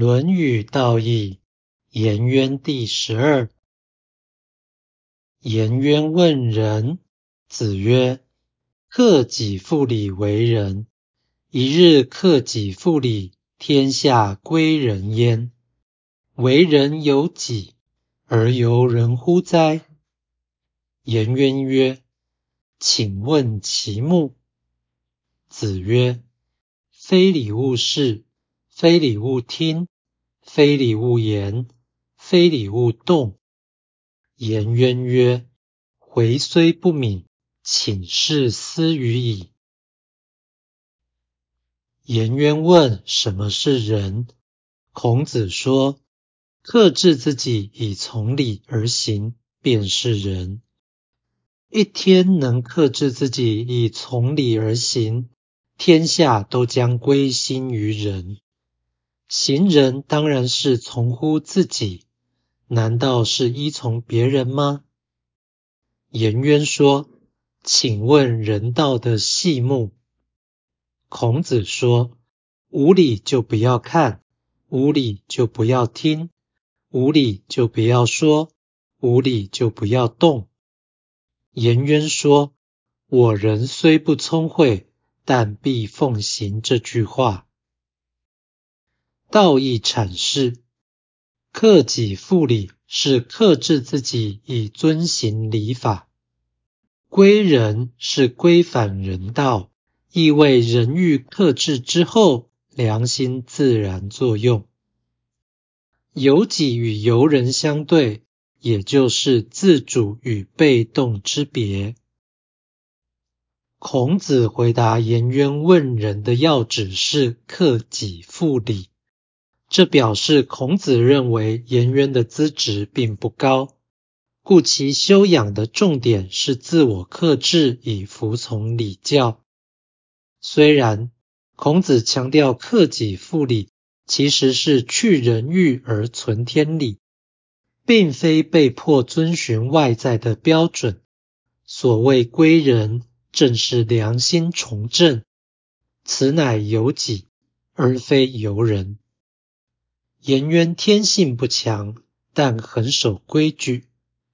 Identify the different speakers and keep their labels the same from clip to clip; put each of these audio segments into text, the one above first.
Speaker 1: 论语道义颜渊第十二。颜渊问仁，子曰：“克己复礼为仁。一日克己复礼，天下归仁焉。为人由己，而由人乎哉？”颜渊曰：“请问其目。”子曰：“非礼勿视。”非礼勿听，非礼勿言，非礼勿动。颜渊曰：“回虽不敏，请示斯语矣。”颜渊问：“什么是仁？”孔子说：“克制自己以从理而行，便是仁。一天能克制自己以从理而行，天下都将归心于仁。”行人当然是从乎自己，难道是依从别人吗？颜渊说：“请问人道的细目。”孔子说：“无理就不要看，无理就不要听，无理就不要说，无理就不要动。”颜渊说：“我人虽不聪慧，但必奉行这句话。”道义阐释：克己复礼是克制自己以遵行礼法；归人是规范人道，意味人欲克制之后，良心自然作用。由己与由人相对，也就是自主与被动之别。孔子回答颜渊问仁的要旨是克己复礼。这表示孔子认为颜渊的资质并不高，故其修养的重点是自我克制以服从礼教。虽然孔子强调克己复礼，其实是去人欲而存天理，并非被迫遵循外在的标准。所谓归人，正是良心从正，此乃由己而非由人。颜渊天性不强，但很守规矩。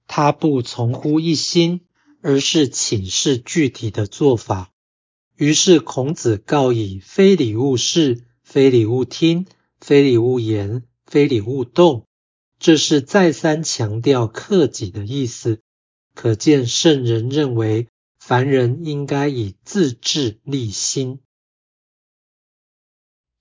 Speaker 1: 他不从乎一心，而是请示具体的做法。于是孔子告以“非礼勿视，非礼勿听，非礼勿言，非礼勿动”，这是再三强调克己的意思。可见圣人认为凡人应该以自治立心。